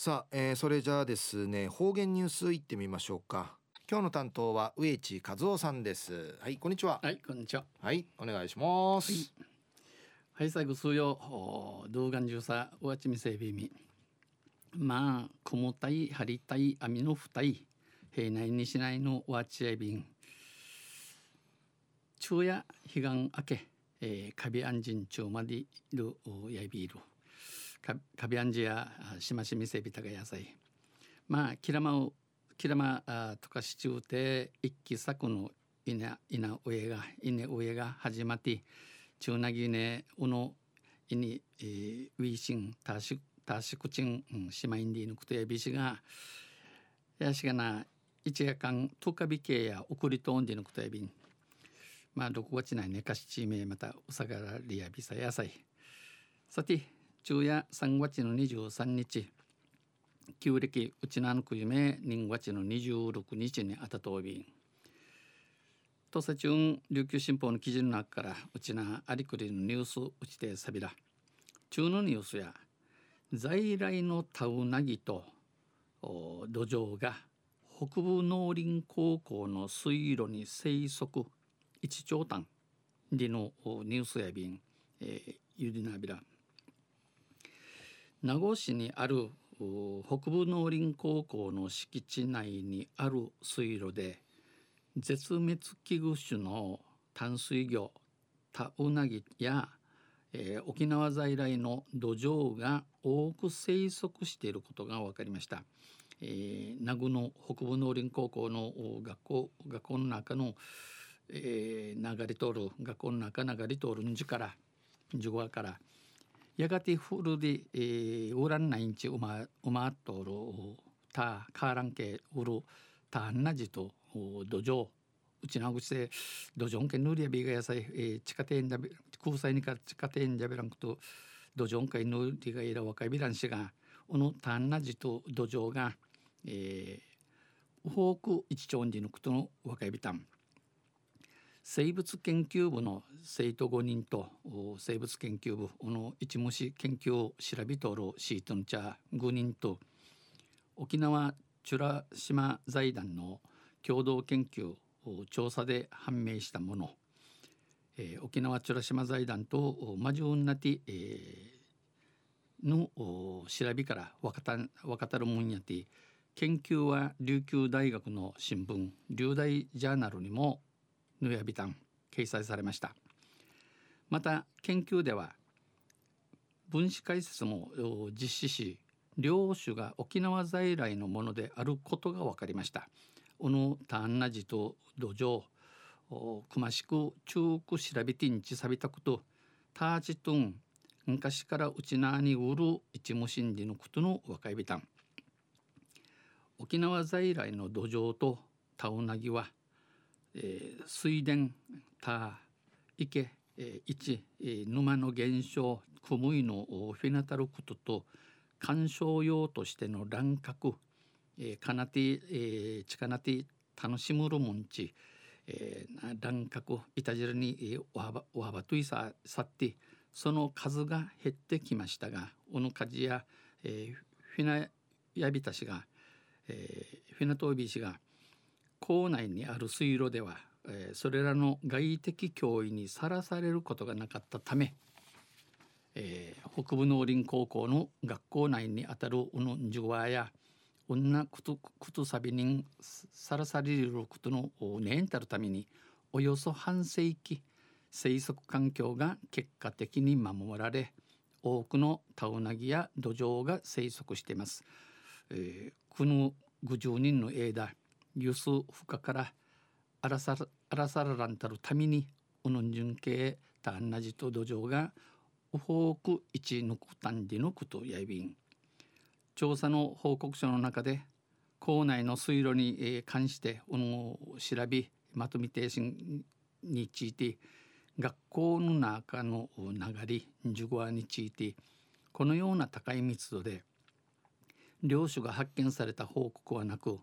さあ、えー、それじゃあですね方言ニュースいってみましょうか。今日の担当は植地和夫さんです。はいこんにちは。はいこんにちは。はいお願いします。はい、最後数曜動画中さおわちみせびみまあくもたい張りたい網のふたい平内にしないのわちやびん昼夜彼岸明け、えー、カビアンジン中までいるやびるカビアンジやしましみせびたが野菜。まあキラマウキラマとかしちゅうて一期作の稲稲上が稲上が始まって中なぎねうのいに、ウィーシンタシタシクチン、シマインディのことやびしがやしがな一夜間トカビ系や送りとんでのことやびんまあ6月内寝かしちめまたうさがらりやびさ野菜。さて昼夜3月の23日旧暦うちなのくゆめ人月の26日にあたとび土佐中琉球新報の記事の中からうちなありくりのニュースうちてさびら中のニュースや在来のタウナギと土壌が北部農林高校の水路に生息。一長短でのニュースやびん、えー、ゆりなびら。名護市にある北部農林高校の敷地内にある水路で絶滅危惧種の淡水魚タウナギや、えー、沖縄在来の土壌が多く生息していることが分かりました。えー、名護の北部農林高校の学校学校の中の、えー、流れ通る学校の中流れ通るんじから樹話からやがてフルで、えー、ウランナインチウマウマトロタカーランケウルタンナジと土壌うちなぐちで土壌けぬりやびが野菜、えー、地下庭だべ空菜にか地下庭だべらんくと土壌けぬりがいら若いびらんしがこのタンナジと土壌が、えー、ウホーク一丁にぬくとの若いびたん。生物研究部の生徒5人と生物研究部の一虫研究を調べとるシートンチャー5人と沖縄美ら島財団の共同研究調査で判明したもの、えー、沖縄美ら島財団とマジュンナティ、えー、の調べから分かた分かたるもんやて研究は琉球大学の新聞琉大ジャーナルにもヌヤビタン掲載されました。また研究では分子解説も実施し両種が沖縄在来のものであることが分かりました。このターンナジと土壌くましく中く調べてんちさびたことターチトン昔からうちなに売る一無心理のことの若いびたん。沖縄在来の土壌とタウナギはえー、水田田池、えー、一、えー、沼の減少クムイのフィナタルクトと鑑賞用としての乱獲、えー、カナティ、えー、チカナティ楽しむるもんち、えー、乱獲いたじらに、えー、おはばおはばといささってその数が減ってきましたがおのかじや、えー、フィナヤビタ氏が、えー、フィナトービー氏が校内にある水路では、えー、それらの外的脅威にさらされることがなかったため、えー、北部農林高校の学校内にあたるうぬんじゅわや女くとくとさびにさらされることのねんたるためにおよそ半世紀生息環境が結果的に守られ多くのタウナギや土壌が生息しています。えー、この50人の枝ユスフカからアラサアラサラランタルためにウヌンジュン系タンナジと土壌がウホーク一ヌクタンディヌクとやいびん。調査の報告書の中で校内の水路に関してうの調べまとめてについて学校の中の流れ授業についてこのような高い密度で領主が発見された報告はなく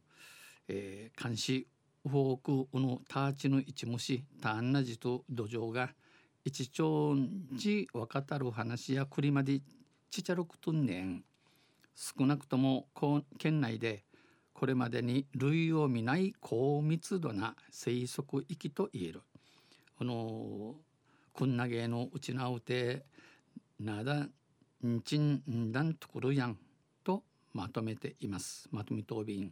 えー、監視フォークのターチの一虫ターンナジと土壌が一丁じ分かたる話や栗までちちゃろくとんねん。少なくとも県内でこれまでに類を見ない高密度な生息域と言える。このくんなげのうちなうてなだんちんだんとくるやんとまとめています。まとめ答弁。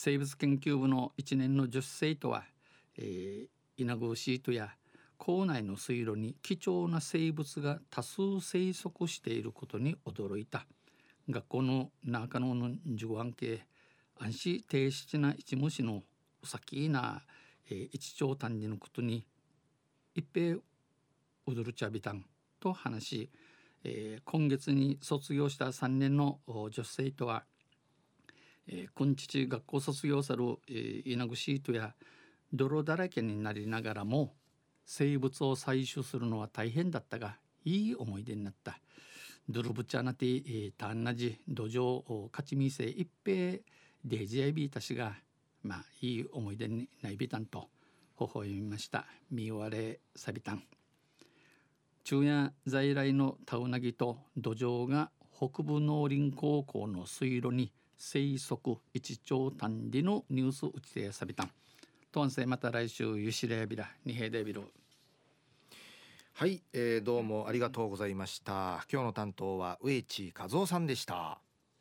生物研究部の一年の女子生徒は、えー、イナゴシートや校内の水路に貴重な生物が多数生息していることに驚いた。学校の中野の受案系安心低質な一虫のお先な、えー、一長単にのことに一平踊るちゃびたんと話し、えー、今月に卒業した3年の女子生徒は、えー、今日学校卒業さる、えー、稲シートや泥だらけになりながらも生物を採取するのは大変だったがいい思い出になった。ドルブチャナティタンナジ土壌勝ちみせ一平デジアイビーたちがまあいい思い出にないびたんと微笑みました見終われさびたん昼夜在来のタウナギと土壌が北部農林高校の水路に生息一長短理のニュース打ち手さびた。んとんせまた来週ゆしれやびら二平でびろはい、えー、どうもありがとうございました。今日の担当は植地和夫さんでした。